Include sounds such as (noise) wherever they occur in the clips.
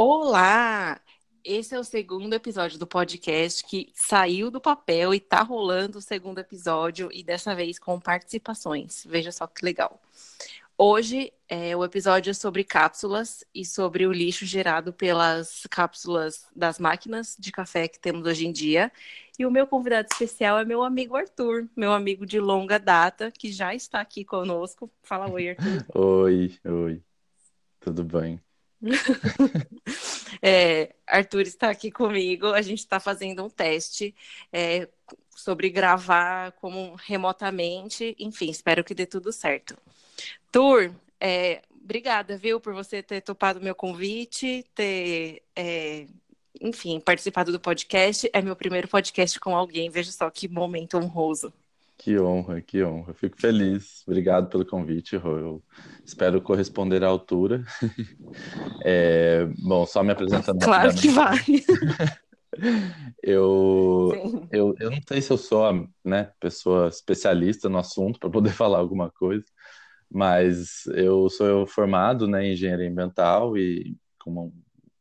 Olá! Esse é o segundo episódio do podcast que saiu do papel e tá rolando o segundo episódio e dessa vez com participações. Veja só que legal. Hoje é o episódio é sobre cápsulas e sobre o lixo gerado pelas cápsulas das máquinas de café que temos hoje em dia. E o meu convidado especial é meu amigo Arthur, meu amigo de longa data, que já está aqui conosco. Fala oi, Arthur. (laughs) Oi, oi. Tudo bem? (laughs) É, Arthur está aqui comigo. A gente está fazendo um teste é, sobre gravar como remotamente. Enfim, espero que dê tudo certo. Tur, é, obrigada, viu, por você ter topado meu convite, ter, é, enfim, participado do podcast. É meu primeiro podcast com alguém. Veja só que momento honroso. Que honra, que honra. Fico feliz. Obrigado pelo convite, Rô. Eu espero corresponder à altura. (laughs) É, bom, só me apresentando. Claro que vai. (laughs) eu, eu, eu não sei se eu sou né, pessoa especialista no assunto para poder (laughs) falar alguma coisa, mas eu sou formado né, em engenharia ambiental e com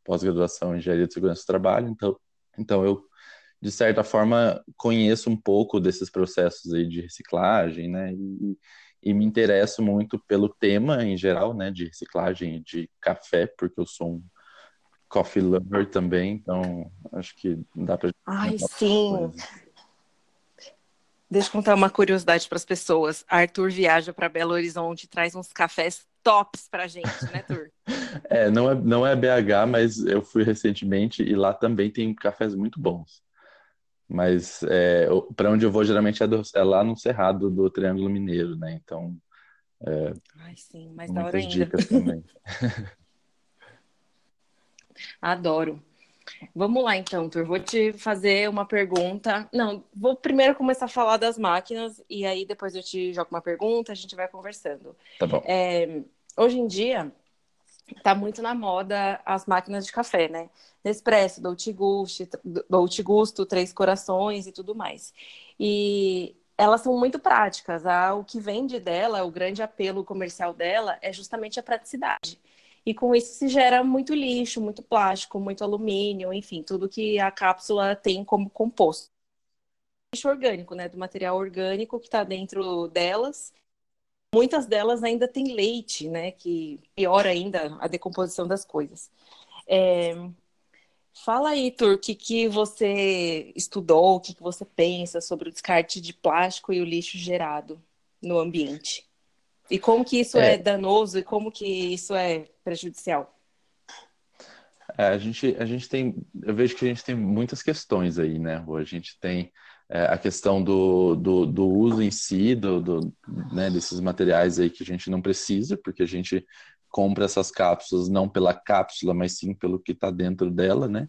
pós-graduação em engenharia de segurança do trabalho, então, então eu de certa forma, conheço um pouco desses processos aí de reciclagem, né? E, e me interesso muito pelo tema em geral, né? De reciclagem de café, porque eu sou um coffee lover também, então acho que dá para. Ai, sim. Deixa eu contar uma curiosidade para as pessoas. Arthur viaja para Belo Horizonte e traz uns cafés tops para gente, né, Arthur? (laughs) (laughs) é, não é, não é BH, mas eu fui recentemente e lá também tem cafés muito bons. Mas é, para onde eu vou geralmente é, do, é, lá no Cerrado do Triângulo Mineiro, né? Então. É, Ai, sim, mas da hora ainda. dicas também. (laughs) Adoro. Vamos lá então, Tur. Vou te fazer uma pergunta. Não, vou primeiro começar a falar das máquinas e aí depois eu te jogo uma pergunta, a gente vai conversando. Tá bom. É, hoje em dia, tá muito na moda as máquinas de café, né? Nespresso, Dolce Gusto, Dolce Gusto, Três Corações e tudo mais. E elas são muito práticas. Ah, o que vende dela, o grande apelo comercial dela é justamente a praticidade. E com isso se gera muito lixo, muito plástico, muito alumínio, enfim, tudo que a cápsula tem como composto. Lixo orgânico, né? Do material orgânico que está dentro delas muitas delas ainda têm leite, né? Que piora ainda a decomposição das coisas. É... Fala aí, Tur, o que, que você estudou, o que, que você pensa sobre o descarte de plástico e o lixo gerado no ambiente? E como que isso é, é danoso e como que isso é prejudicial? É, a, gente, a gente tem, eu vejo que a gente tem muitas questões aí, né? A gente tem é, a questão do, do, do, uso em si, do, do né, desses materiais aí que a gente não precisa, porque a gente compra essas cápsulas não pela cápsula, mas sim pelo que está dentro dela, né?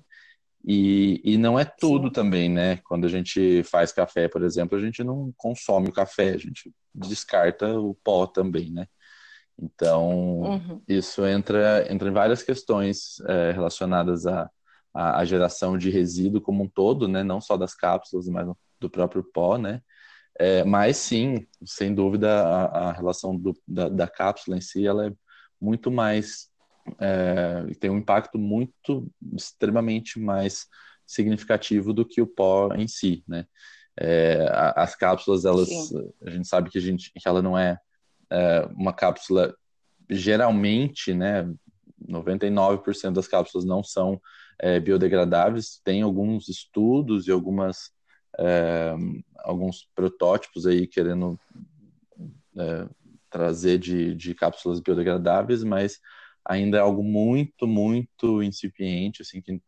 E, e não é tudo também, né? Quando a gente faz café, por exemplo, a gente não consome o café, a gente descarta o pó também, né? Então, uhum. isso entra, entra em várias questões é, relacionadas à, à, geração de resíduo como um todo, né? Não só das cápsulas, mas do próprio pó, né? É, mas sim, sem dúvida, a, a relação do, da, da, cápsula em si ela é muito mais é, tem um impacto muito extremamente mais significativo do que o pó em si, né? É, as cápsulas, elas, sim. a gente sabe que a gente, que ela não é, é uma cápsula geralmente, né? 99% das cápsulas não são é, biodegradáveis. Tem alguns estudos e algumas é, alguns protótipos aí querendo é, trazer de, de cápsulas biodegradáveis, mas ainda é algo muito, muito incipiente, assim, que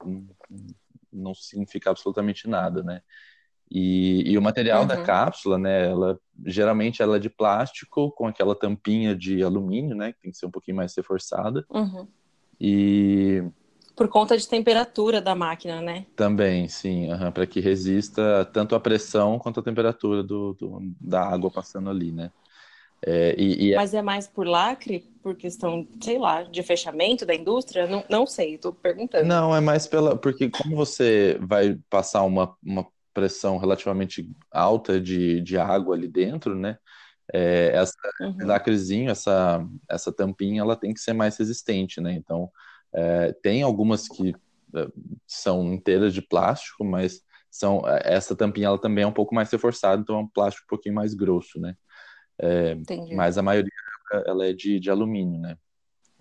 não significa absolutamente nada, né? E, e o material uhum. da cápsula, né, ela geralmente ela é de plástico com aquela tampinha de alumínio, né, que tem que ser um pouquinho mais reforçada. Uhum. E por conta de temperatura da máquina, né? Também, sim, uhum, para que resista tanto a pressão quanto a temperatura do, do da água passando ali, né? É, e, e... É Mas é mais por lacre, por questão, sei lá, de fechamento da indústria? Não, não sei, estou perguntando. Não, é mais pela. Porque como você vai passar uma, uma pressão relativamente alta de, de água ali dentro, né? É, essa uhum. lacrezinho, essa, essa tampinha, ela tem que ser mais resistente, né? Então, É, tem algumas que é, são inteiras de plástico, mas são essa tampinha ela também é um pouco mais reforçada, então é um plástico um pouquinho mais grosso, né? É, mas a maioria ela é de, de alumínio, né?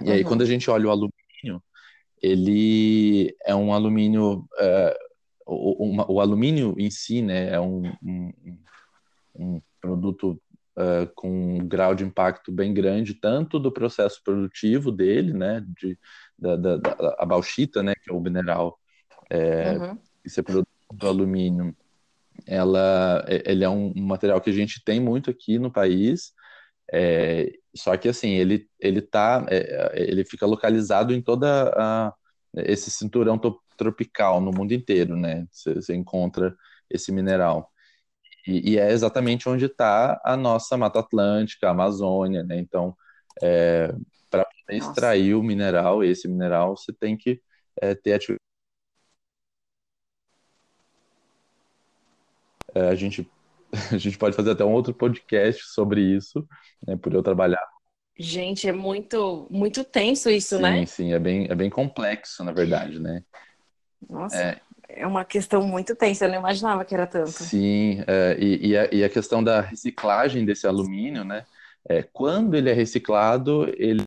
E uhum. aí quando a gente olha o alumínio, ele é um alumínio, uh, o, o, alumínio em si, né, é um, um, um produto uh, com um grau de impacto bem grande, tanto do processo produtivo dele, né, de, da, da, da a bauxita, né, que é o mineral é, uhum. que se produz do alumínio, ela, ele é um material que a gente tem muito aqui no país, é, só que assim, ele, ele tá, é, ele fica localizado em toda a, esse cinturão tropical no mundo inteiro, né? Você encontra esse mineral. E, e é exatamente onde está a nossa Mata Atlântica, a Amazônia, né? Então, é, para extrair o mineral, esse mineral, você tem que é, ter atividade. É, a gente (laughs) a gente pode fazer até um outro podcast sobre isso, né, por eu trabalhar. Gente, é muito, muito tenso isso, sim, né? Sim, sim, é bem, é bem complexo, na verdade, né? Nossa, é, é uma questão muito tensa, eu não imaginava que era tanto. Sim, é, e, e, a, e, a, questão da reciclagem desse alumínio, né? É, quando ele é reciclado, ele,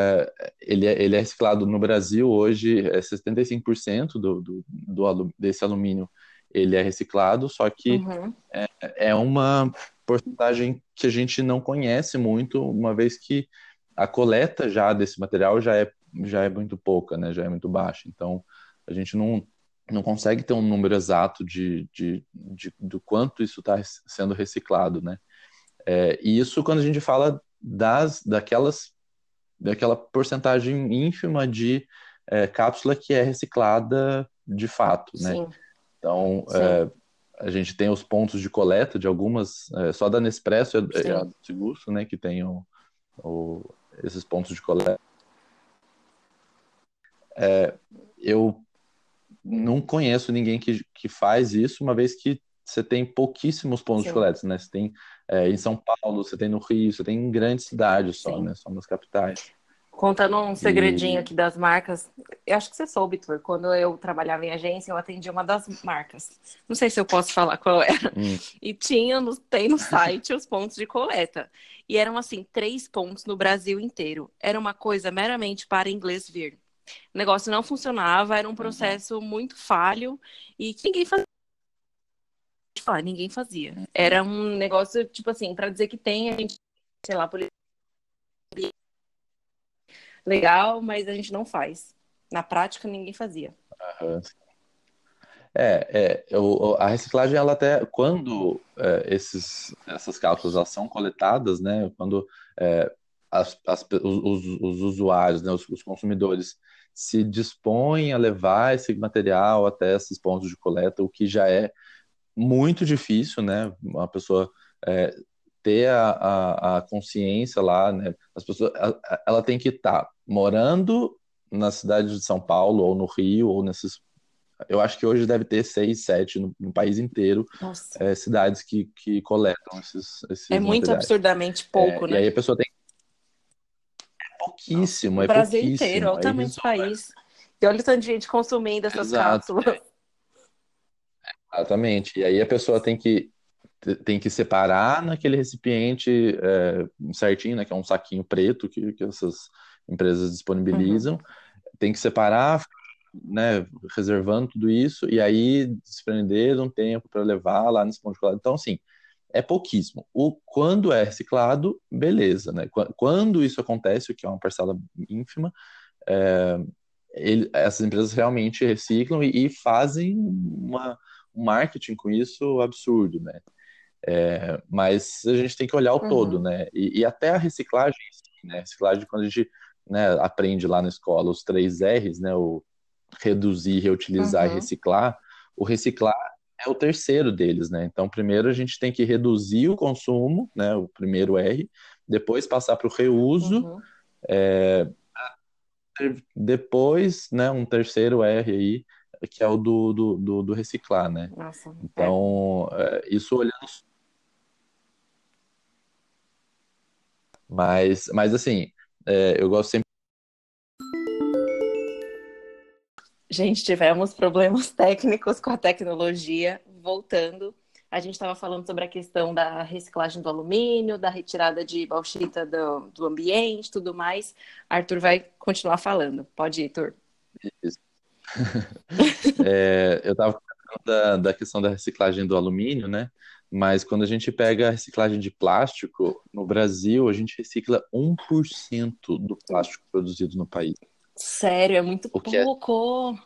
é, ele, é, ele é reciclado no Brasil hoje, é 75% do, do, do, desse alumínio ele é reciclado, só que uhum. é, é uma porcentagem que a gente não conhece muito, uma vez que a coleta já desse material já é, já é muito pouca, né? Já é muito baixa. Então, a gente não, não consegue ter um número exato de, de, de do quanto isso está sendo reciclado, né? É, e isso quando a gente fala das daquelas daquela porcentagem ínfima de é, cápsula que é reciclada de fato, né? Sim. Então, é, a gente tem os pontos de coleta de algumas, é, só da Nespresso e a, a né, que tem o, o, esses pontos de coleta. É, eu não conheço ninguém que, que faz isso, uma vez que você tem pouquíssimos pontos Sim. de coleta, né? Você tem é, em São Paulo, você tem no Rio, você tem em grandes cidades só, Sim. né? Só nas capitais. Contando um segredinho e... aqui das marcas, eu acho que você soube, Tur, quando eu trabalhava em agência, eu atendi uma das marcas. Não sei se eu posso falar qual era. Hum. E tinha no, tem no site os pontos de coleta. E eram assim, três pontos no Brasil inteiro. Era uma coisa meramente para inglês vir. O negócio não funcionava, era um uhum. processo muito falho e que ninguém fazia. Ah, ninguém fazia. Era um negócio, tipo assim, para dizer que tem, a gente, sei lá, por legal, mas a gente não faz. Na prática, ninguém fazia. Uhum. É, é a reciclagem, ela até, quando é, esses, essas cápsulas são coletadas, né, quando é, as, as, os, os, usuários, né, os, os, consumidores se dispõem a levar esse material até esses pontos de coleta, o que já é muito difícil, né, uma pessoa é, ter a, a, a, consciência lá, né, as pessoas, ela tem que estar tá morando na cidade de São Paulo, ou no Rio, ou nesses. Eu acho que hoje deve ter seis, sete no, no país inteiro é, cidades que, que coletam esses. esses é muito absurdamente pouco, é, né? E aí a pessoa tem. É pouquíssimo, é Brasil pouquíssimo. inteiro, o tamanho do país. E olha o tanto de gente consumindo essas Exato. cápsulas. Exatamente. E aí a pessoa tem que tem que separar naquele recipiente é, certinho, né, que é um saquinho preto que, que essas empresas disponibilizam, uhum. tem que separar, né, reservando tudo isso e aí desprender um tempo para levar lá nesse ponto de coleta. Então, assim, é pouquíssimo. O, quando é reciclado, beleza, né? Quando isso acontece, o que é uma parcela ínfima, é, ele, essas empresas realmente reciclam e, e fazem uma, um marketing com isso absurdo, né? É, mas a gente tem que olhar o uhum. todo, né? E, e, até a reciclagem, né? Reciclagem, quando a gente né, aprende lá na escola os três R's, né? O reduzir, reutilizar uhum. e reciclar. O reciclar é o terceiro deles, né? Então, primeiro a gente tem que reduzir o consumo, né? O primeiro R, depois passar para o reuso, uhum. é, depois, né? Um terceiro R aí, que é o do, do, do, do reciclar, né? Nossa, então, é. É, isso olhando mas, mas assim, é, eu gosto sempre. Gente, tivemos problemas (laughs) técnicos com a tecnologia. Voltando, a gente estava falando sobre a questão da reciclagem do alumínio, da retirada de bauxita do, do ambiente, tudo mais. Arthur vai continuar falando. Pode ir, Arthur. (laughs) É, eu estava falando da, da questão da reciclagem do alumínio, né? Mas quando a gente pega a reciclagem de plástico, no Brasil, a gente recicla 1% do plástico produzido no país. Sério, é muito o pouco.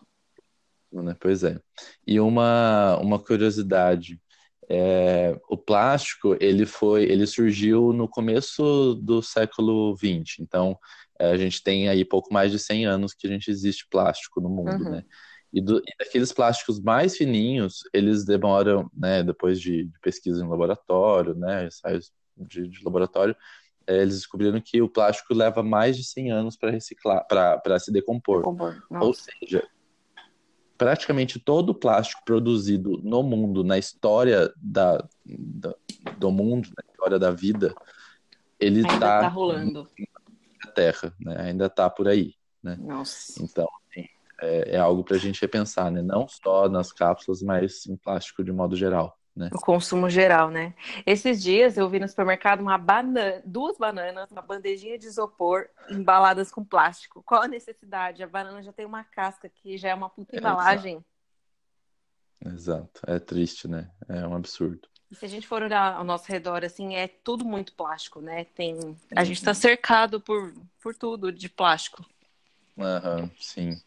É... Pois é. E uma, uma curiosidade, é, o plástico ele foi, ele surgiu no começo do século XX. Então, é, a gente tem aí pouco mais de 100 anos que a gente existe plástico no mundo, uhum. né? E, do, e daqueles plásticos mais fininhos, eles demoram, né, depois de, de pesquisa em laboratório, né, ensaios de, de laboratório, é, eles descobriram que o plástico leva mais de 100 anos para reciclar, para se decompor. decompor. Ou seja, praticamente todo o plástico produzido no mundo, na história da, da do mundo, na história da vida, ele está tá rolando na Terra, né? ainda está por aí. Né? Nossa. Então, é, é algo para a gente repensar, né? Não só nas cápsulas, mas em plástico de modo geral. Né? O consumo geral, né? Esses dias eu vi no supermercado uma banana, duas bananas, uma bandejinha de isopor embaladas com plástico. Qual a necessidade? A banana já tem uma casca que já é uma puta embalagem. Exato. exato. É triste, né? É um absurdo. E se a gente for olhar ao nosso redor, assim, é tudo muito plástico, né? Tem... A gente está cercado por, por tudo de plástico. Aham, uhum, sim.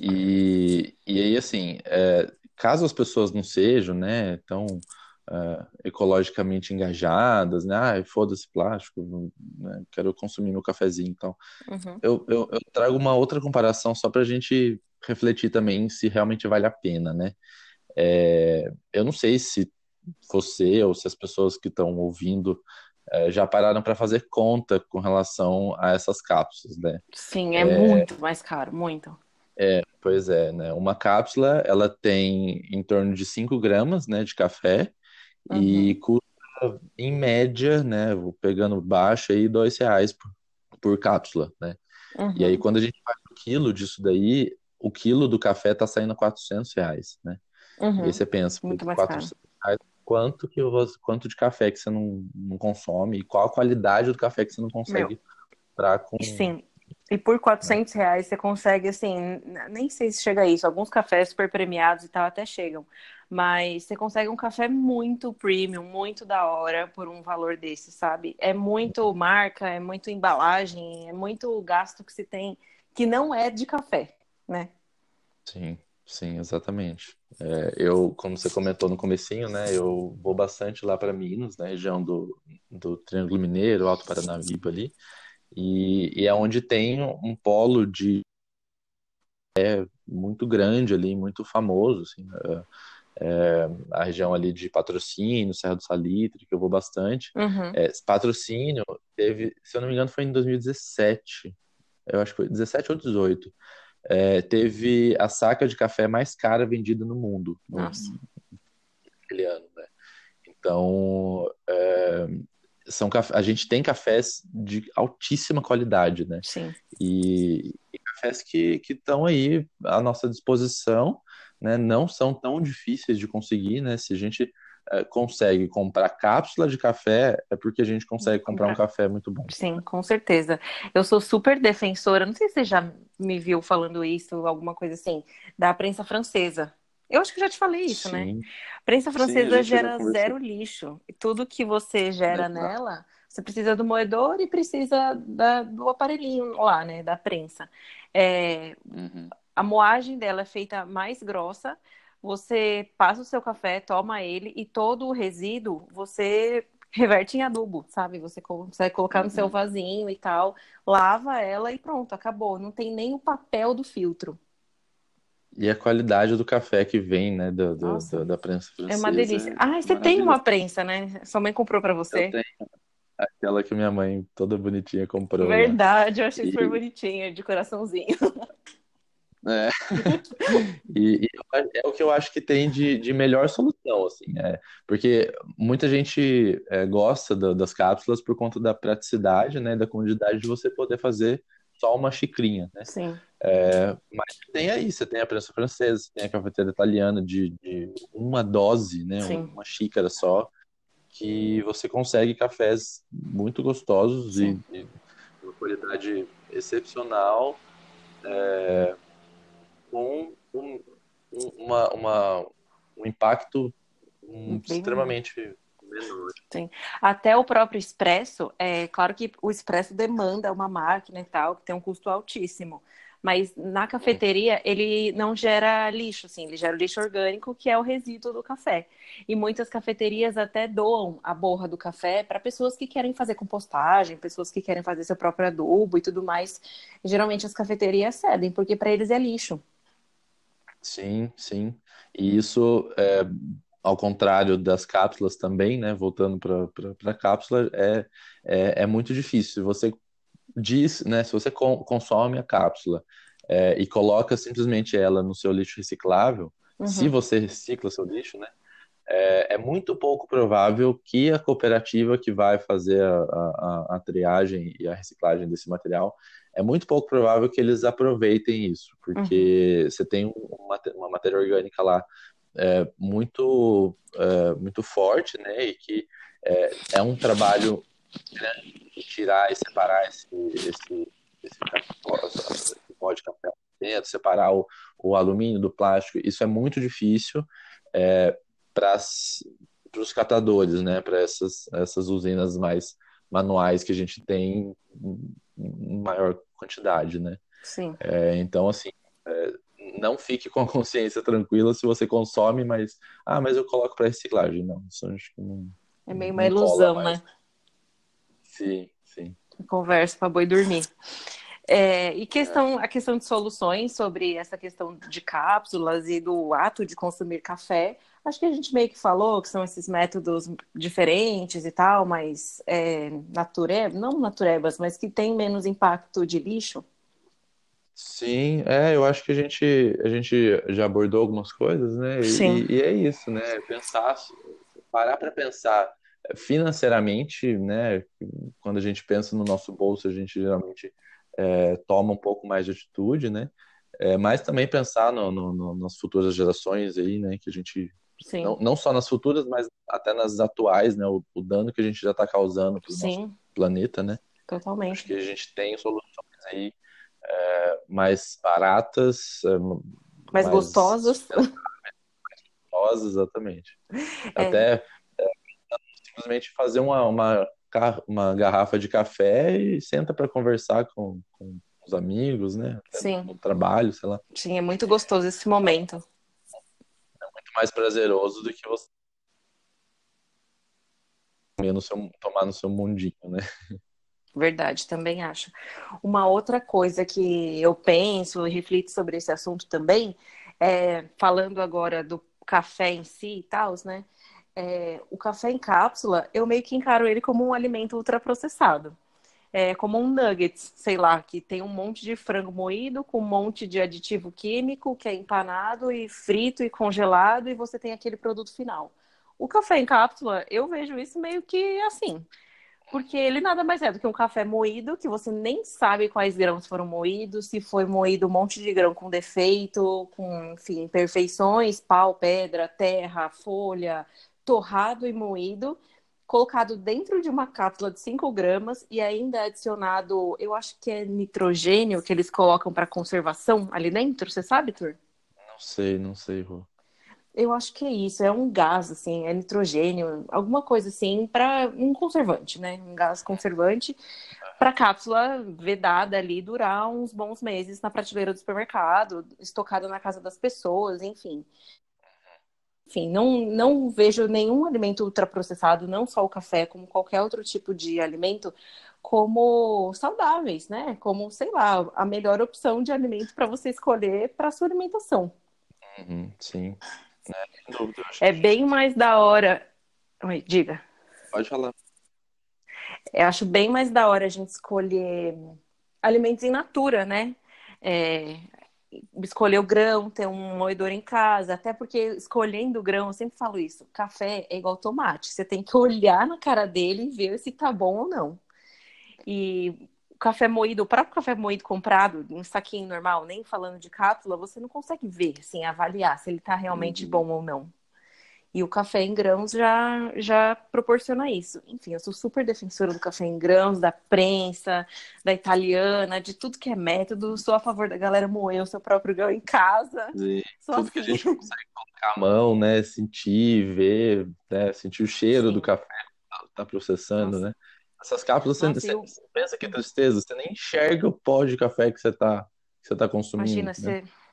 E, e aí, assim, é, caso as pessoas não sejam, né, tão uh, ecologicamente engajadas, né, ah, foda-se plástico, né, quero consumir meu cafezinho, então, uhum. eu, eu, eu, trago uma outra comparação só para a gente refletir também se realmente vale a pena, né. É, eu não sei se você ou se as pessoas que estão ouvindo é, já pararam para fazer conta com relação a essas cápsulas, né? Sim, é, é, muito mais caro, muito. É, pois é, né? Uma cápsula, ela tem em torno de 5 gramas, né, de café uhum. e custa, em média, né, vou pegando baixo aí, dois reais por, por cápsula, né? E aí, uhum. quando a gente faz o quilo disso daí, o quilo do café tá saindo 400 reais, né? E aí você pensa, Muito 400 reais, quanto, que, quanto de café que você não, não consome e qual a qualidade do café que você não consegue para com... Sim, e por 400 reais você consegue, assim, nem sei se chega a isso. Alguns cafés super premiados e tal até chegam. Mas você consegue um café muito premium, muito da hora por um valor desse, sabe? É muito marca, é muito embalagem, é muito gasto que se tem que não é de café, né? Sim, sim, exatamente. É, eu, como você comentou no comecinho, né? Eu vou bastante lá para Minas, na região do, do Triângulo Mineiro, Alto Paranaíba ali. E, e é onde tem um polo de é muito grande ali, muito famoso, assim, é, é, a região ali de Patrocínio, Serra do Salitre, que eu vou bastante. Uhum. É, patrocínio teve, se eu não me engano, foi em 2017, eu acho que foi 17 ou 18. É, teve a saca de café mais cara vendida no mundo. Nossa. Naquele ano, né? Então, é, são a gente tem cafés de altíssima qualidade, né? Sim. E, e cafés que estão aí à nossa disposição, né? Não são tão difíceis de conseguir, né? Se a gente é, consegue comprar cápsula de café, é porque a gente consegue comprar um café muito bom. Sim, com certeza. Eu sou super defensora, não sei se você já me viu falando isso, alguma coisa assim, da prensa francesa. Eu acho que já te falei isso, né? Sim. né? A prensa francesa Sim, gera zero lixo. E tudo que você gera Exato. nela, você precisa do moedor e precisa da, do aparelhinho lá, né? Da prensa. É, uhum. A moagem dela é feita mais grossa. Você passa o seu café, toma ele e todo o resíduo você reverte em adubo, sabe? Você consegue colocar no seu uhum. vasinho e tal, lava ela e pronto, acabou. Não tem nem o papel do filtro. E a qualidade do café que vem, né, do, do, do da prensa francesa. É uma delícia. Ah, você tem uma prensa, né? Sua mãe comprou para você? Eu tenho. Aquela que minha mãe, toda bonitinha, comprou. Verdade, eu achei e... super bonitinha, de coraçãozinho. (laughs) É. e, e, é o que eu acho que tem de, de melhor solução, assim, é, porque muita gente é, gosta do, das cápsulas por conta da praticidade, né, da comodidade de você poder fazer só uma xicrinha, né? Sim. É, mas tem aí, você tem a prensa francesa, tem a cafeteira italiana de, de uma dose, né? Sim. Uma xícara só, que você consegue cafés muito gostosos e, e uma qualidade excepcional, é, com um, uma, uma, um impacto extremamente menor. Sim. Até o próprio expresso, é claro que o expresso demanda uma máquina e tal, que tem um custo altíssimo. Mas na cafeteria ele não gera lixo, assim, ele gera lixo orgânico, que é o resíduo do café. E muitas cafeterias até doam a borra do café para pessoas que querem fazer compostagem, pessoas que querem fazer seu próprio adubo e tudo mais. Geralmente as cafeterias cedem, porque para eles é lixo. Sim, sim. E isso, é, ao contrário das cápsulas também, né? Voltando para a cápsula, é, é, é muito difícil. Você diz, né, se você consome a cápsula é, e coloca simplesmente ela no seu lixo reciclável, uhum. se você recicla seu lixo, né, é, é, muito pouco provável que a cooperativa que vai fazer a, a, a, triagem e a reciclagem desse material, é muito pouco provável que eles aproveitem isso, porque uhum. você tem uma, uma, matéria orgânica lá é, muito, é, muito forte, né, e que é, é um trabalho grande tirar e separar esse, esse, esse, esse pó de café dentro, separar o, o alumínio do plástico, isso é muito difícil é, para os catadores, né, para essas, essas usinas mais manuais que a gente tem em maior quantidade, né? Sim. É, então, assim, é, não fique com a consciência tranquila se você consome, mas, ah, mas eu coloco para reciclagem. Não, isso acho que não. É meio uma ilusão, né? Sim, sim. Conversa para boi dormir. É, e questão, a questão de soluções sobre essa questão de cápsulas e do ato de consumir café, acho que a gente meio que falou que são esses métodos diferentes e tal, mas é, natureba, não naturebas, mas que tem menos impacto de lixo. Sim, é, eu acho que a gente, a gente já abordou algumas coisas, né? E, Sim. e é isso, né? Pensar, parar para pensar financeiramente, né, quando a gente pensa no nosso bolso, a gente geralmente é, toma um pouco mais de atitude, né, é, mas também pensar no, no, no, nas futuras gerações aí, né, que a gente não, não, só nas futuras, mas até nas atuais, né, o, o dano que a gente já está causando para o nosso planeta, né. Totalmente. Acho que a gente tem soluções aí é, mais baratas, é, mais, mais gostosas. (laughs) Mais gostosas, exatamente. É. Até simplesmente fazer uma, uma, uma garrafa de café e senta para conversar com, com os amigos, né? Sim. No trabalho, sei lá. Sim, é muito gostoso esse momento. É muito mais prazeroso do que você no seu, tomar no seu mundinho, né? Verdade, também acho. Uma outra coisa que eu penso e reflito sobre esse assunto também, é, falando agora do café em si e tal, né? É, o café em cápsula, eu meio que encaro ele como um alimento ultraprocessado. É, como um nuggets, sei lá, que tem um monte de frango moído com um monte de aditivo químico que é empanado e frito e congelado e você tem aquele produto final. O café em cápsula, eu vejo isso meio que assim, porque ele nada mais é do que um café moído, que você nem sabe quais grãos foram moídos, se foi moído um monte de grão com defeito, com, enfim, imperfeições, pau, pedra, terra, folha, torrado e moído, colocado dentro de uma cápsula de 5 gramas e ainda adicionado, eu acho que é nitrogênio que eles colocam para conservação ali dentro, você sabe, Tur? Não sei, não sei, Rô. Eu acho que é isso, é um gás, assim, é nitrogênio, alguma coisa assim, para um conservante, né? Um gás conservante para a cápsula vedada ali durar uns bons meses na prateleira do supermercado, estocada na casa das pessoas, enfim enfim, não, não vejo nenhum alimento ultraprocessado, não só o café, como qualquer outro tipo de alimento, como saudáveis, né? Como, sei lá, a melhor opção de alimento para você escolher para sua alimentação. Uhum, sim. É, é bem mais da hora. Oi, diga. Pode falar. Eu acho bem mais da hora a gente escolher alimentos em natura, né? É, escolher o grão, ter um moedor em casa, até porque escolhendo o grão, eu sempre falo isso, café é igual tomate, você tem que olhar na cara dele e ver se tá bom ou não. E o café moído, o próprio café moído comprado, um saquinho normal, nem falando de cápsula, você não consegue ver, assim, avaliar se ele está realmente uhum. bom ou não. E o café em grãos já, já proporciona isso. Enfim, eu sou super defensora do café em grãos, da prensa, da italiana, de tudo que é método. Sou a favor da galera moer o seu próprio grão em casa. Sim, tudo assim. que a assim. gente consegue colocar a mão, né? Sentir, ver, né? sentir o cheiro Sim. do café que tá processando, Nossa. né? Essas cápsulas, Nossa, você, eu... você, pensa que tristeza, você nem enxerga o pó de café que você tá, que você tá consumindo. Imagina, né? você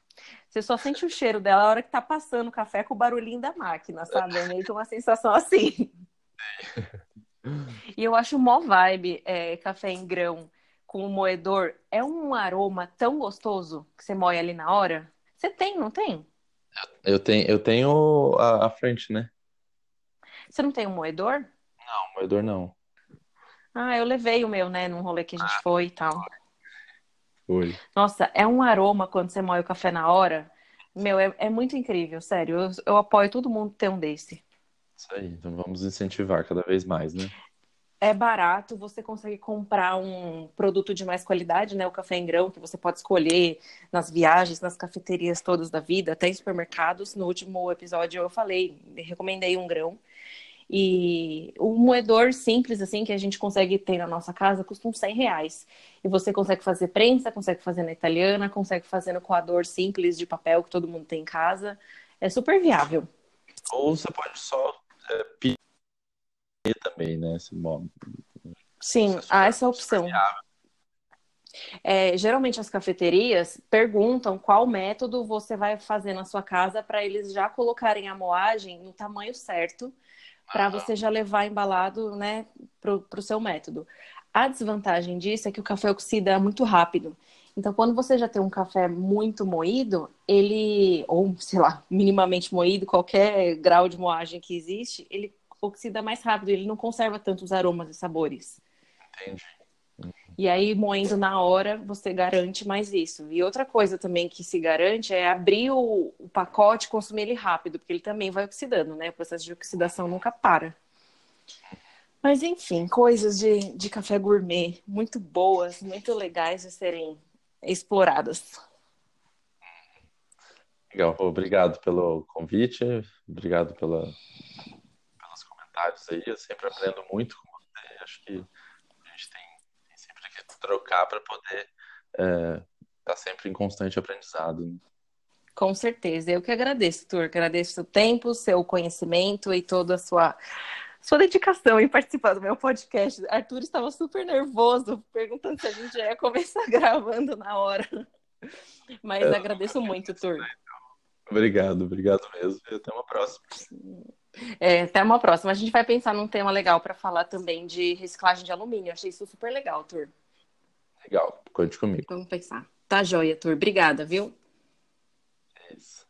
você só sente o cheiro dela a hora que tá passando o café com o barulhinho da máquina, sabe? É meio que uma sensação assim. (laughs) E eu acho mó vibe é, café em grão com o moedor. É um aroma tão gostoso que você moe ali na hora. Você tem, não tem? Eu tenho, eu tenho a, a frente, né? Você não tem um moedor? Não, moedor não. Ah, eu levei o meu, né, num rolê que a gente ah, foi e tal. Foi. Nossa, é um aroma quando você moe o café na hora. Meu, é, é muito incrível, sério. Eu, eu apoio todo mundo ter um desse. Isso aí, então vamos incentivar cada vez mais, né? É barato, você consegue comprar um produto de mais qualidade, né? O café em grão, que você pode escolher nas viagens, nas cafeterias todas da vida, até em supermercados. No último episódio eu falei, recomendei um grão. E o moedor simples, assim, que a gente consegue ter na nossa casa, custa uns 100 reais. E você consegue fazer prensa, consegue fazer na italiana, consegue fazer no coador simples de papel que todo mundo tem em casa. É super viável. Ou você pode só é, pedir também, né? Esse modo. Sim, é há essa opção. É, geralmente as cafeterias perguntam qual método você vai fazer na sua casa para eles já colocarem a moagem no tamanho certo para você já levar embalado, né, pro, pro seu método. A desvantagem disso é que o café oxida muito rápido. Então, quando você já tem um café muito moído, ele, ou sei lá, minimamente moído, qualquer grau de moagem que existe, ele oxida mais rápido, ele não conserva tantos aromas e sabores. Entendi. E aí, moendo na hora, você garante mais isso. E outra coisa também que se garante é abrir o, o pacote e consumir ele rápido, porque ele também vai oxidando, né? O processo de oxidação nunca para. Mas enfim, coisas de, de café gourmet muito boas, muito legais de serem exploradas. Legal, obrigado pelo convite, obrigado pela, pelos comentários aí. Eu sempre aprendo muito com você. Acho que trocar para poder estar é, tá sempre em constante aprendizado. Né? Com certeza. Eu que agradeço, Tur. Agradeço o tempo, seu conhecimento e toda a sua, sua dedicação em participar do meu podcast. Arthur estava super nervoso, perguntando se a gente já ia começar (laughs) gravando na hora. Mas é, agradeço muito, Tur. Obrigado, obrigado mesmo. E até uma próxima. É, até uma próxima. A gente vai pensar num tema legal para falar também de reciclagem de alumínio. Achei isso super legal, Tur. Legal, conte comigo. Vamos pensar. Tá joia, Tur. Obrigada, viu? É isso.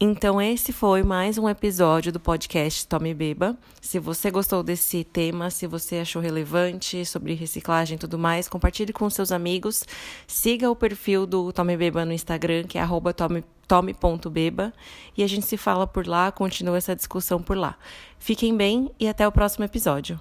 Então, esse foi mais um episódio do podcast Tome Beba. Se você gostou desse tema, se você achou relevante sobre reciclagem e tudo mais, compartilhe com seus amigos. Siga o perfil do Tome Beba no Instagram, que é tome.beba. E a gente se fala por lá, continua essa discussão por lá. Fiquem bem e até o próximo episódio.